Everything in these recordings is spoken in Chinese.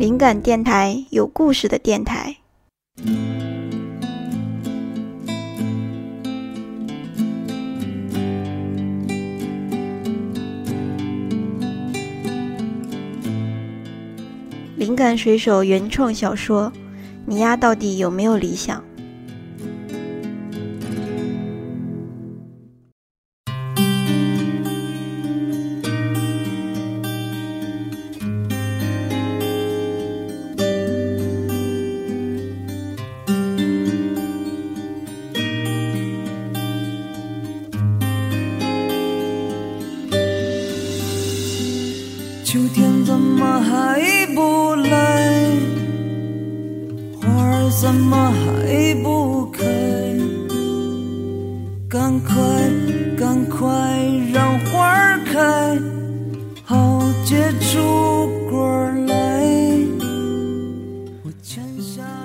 灵感电台，有故事的电台。灵感水手原创小说：你丫到底有没有理想？赶快，赶快让花儿开，好结出果来。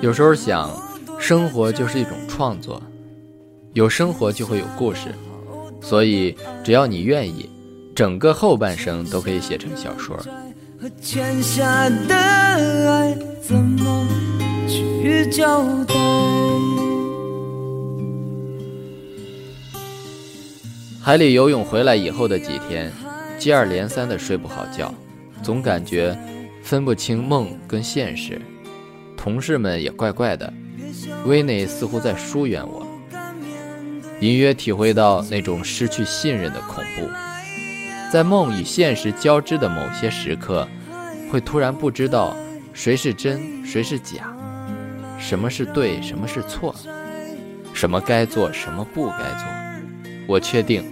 有时候想，生活就是一种创作，有生活就会有故事，所以只要你愿意，整个后半生都可以写成小说。和欠下的爱怎么去交代？海里游泳回来以后的几天，接二连三的睡不好觉，总感觉分不清梦跟现实。同事们也怪怪的，威内似乎在疏远我，隐约体会到那种失去信任的恐怖。在梦与现实交织的某些时刻，会突然不知道谁是真，谁是假，什么是对，什么是错，什么该做，什么不该做。我确定，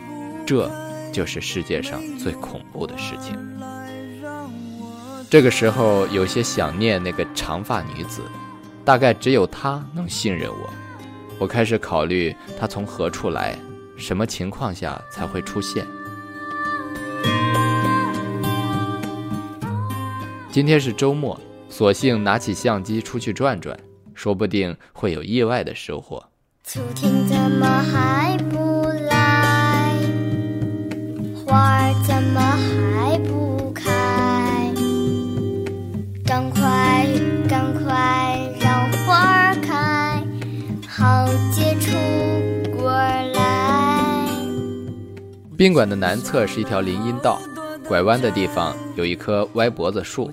这就是世界上最恐怖的事情。这个时候，有些想念那个长发女子，大概只有她能信任我。我开始考虑她从何处来，什么情况下才会出现。今天是周末，索性拿起相机出去转转，说不定会有意外的收获。秋天怎么还宾馆的南侧是一条林荫道，拐弯的地方有一棵歪脖子树，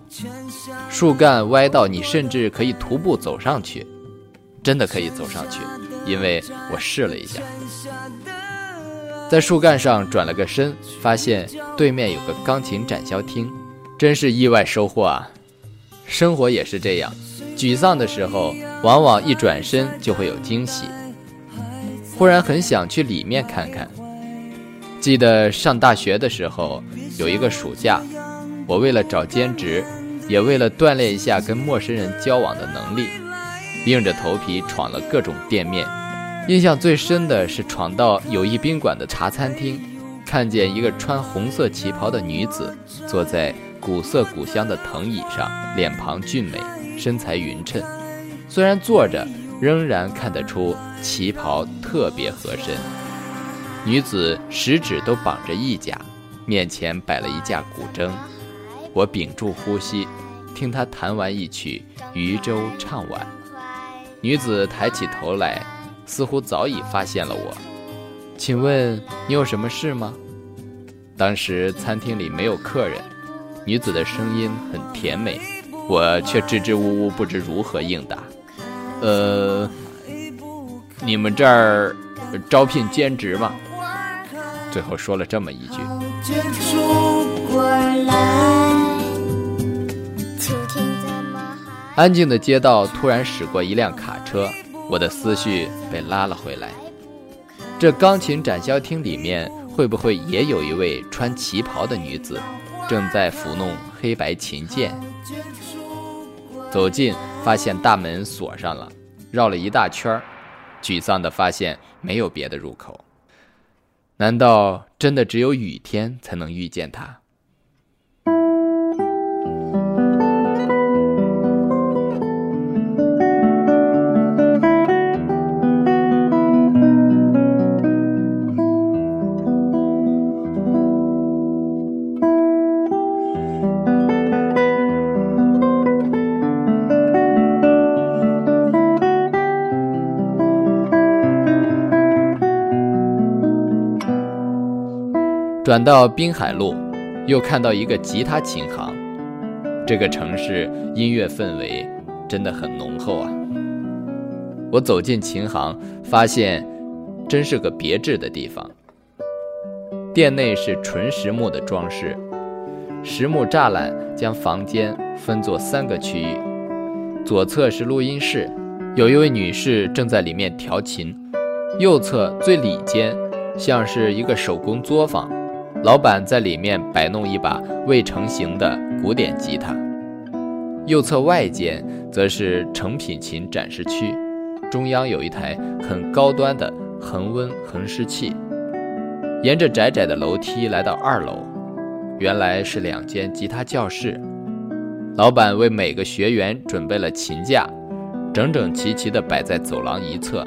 树干歪到你甚至可以徒步走上去，真的可以走上去，因为我试了一下。在树干上转了个身，发现对面有个钢琴展销厅，真是意外收获啊！生活也是这样，沮丧的时候，往往一转身就会有惊喜。忽然很想去里面看看。记得上大学的时候，有一个暑假，我为了找兼职，也为了锻炼一下跟陌生人交往的能力，硬着头皮闯了各种店面。印象最深的是闯到友谊宾馆的茶餐厅，看见一个穿红色旗袍的女子坐在古色古香的藤椅上，脸庞俊美，身材匀称。虽然坐着，仍然看得出旗袍特别合身。女子十指都绑着一甲，面前摆了一架古筝。我屏住呼吸，听她弹完一曲《渔舟唱晚》。女子抬起头来，似乎早已发现了我。请问你有什么事吗？当时餐厅里没有客人，女子的声音很甜美，我却支支吾吾，不知如何应答。呃，你们这儿招聘兼职吗？最后说了这么一句。安静的街道突然驶过一辆卡车，我的思绪被拉了回来。这钢琴展销厅里面会不会也有一位穿旗袍的女子，正在抚弄黑白琴键？走近，发现大门锁上了，绕了一大圈儿，沮丧的发现没有别的入口。难道真的只有雨天才能遇见他？转到滨海路，又看到一个吉他琴行。这个城市音乐氛围真的很浓厚啊！我走进琴行，发现真是个别致的地方。店内是纯实木的装饰，实木栅栏将房间分作三个区域，左侧是录音室，有一位女士正在里面调琴；右侧最里间像是一个手工作坊，老板在里面摆弄一把未成型的古典吉他；右侧外间则是成品琴展示区。中央有一台很高端的恒温恒湿器。沿着窄窄的楼梯来到二楼，原来是两间吉他教室。老板为每个学员准备了琴架，整整齐齐地摆在走廊一侧。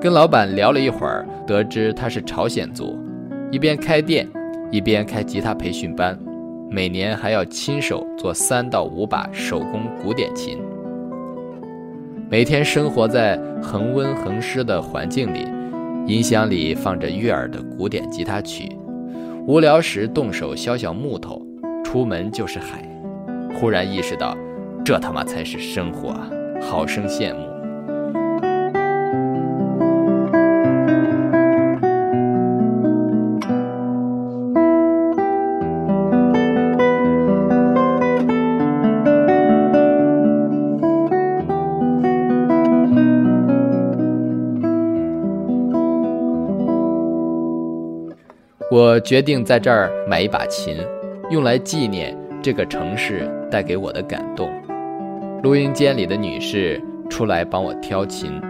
跟老板聊了一会儿，得知他是朝鲜族，一边开店，一边开吉他培训班，每年还要亲手做三到五把手工古典琴。每天生活在恒温恒湿的环境里，音箱里放着悦耳的古典吉他曲，无聊时动手削削木头，出门就是海。忽然意识到，这他妈才是生活啊！好生羡慕。我决定在这儿买一把琴，用来纪念这个城市带给我的感动。录音间里的女士出来帮我挑琴，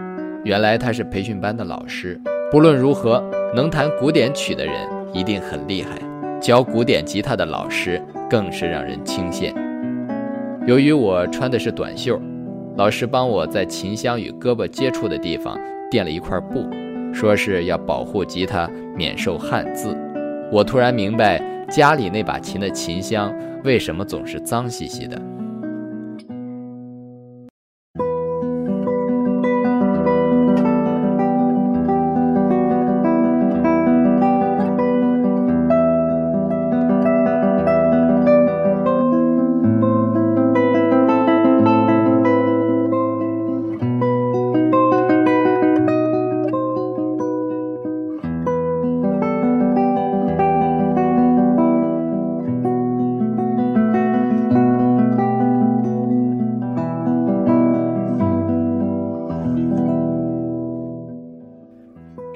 原来她是培训班的老师。不论如何，能弹古典曲的人一定很厉害，教古典吉他的老师更是让人倾羡。由于我穿的是短袖，老师帮我在琴箱与胳膊接触的地方垫了一块布，说是要保护吉他免受汗渍。我突然明白，家里那把琴的琴箱为什么总是脏兮兮的。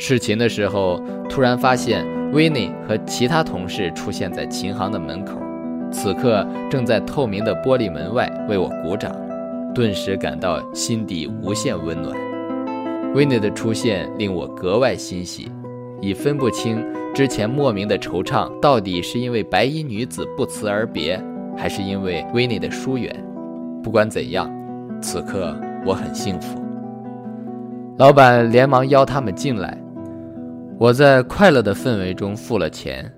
试琴的时候，突然发现维尼和其他同事出现在琴行的门口，此刻正在透明的玻璃门外为我鼓掌，顿时感到心底无限温暖。维尼的出现令我格外欣喜，已分不清之前莫名的惆怅到底是因为白衣女子不辞而别，还是因为维尼的疏远。不管怎样，此刻我很幸福。老板连忙邀他们进来。我在快乐的氛围中付了钱，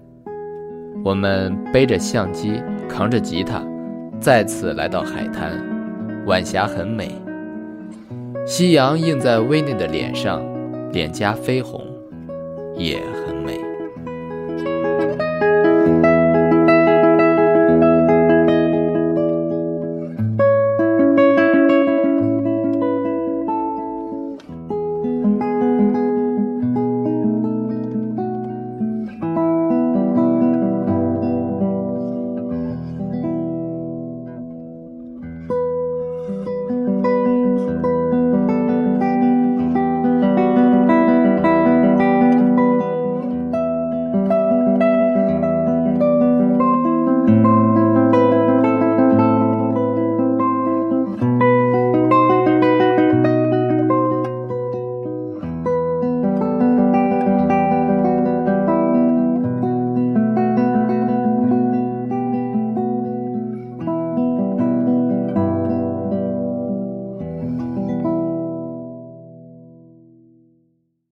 我们背着相机，扛着吉他，再次来到海滩。晚霞很美，夕阳映在威内的脸上，脸颊绯红，也很。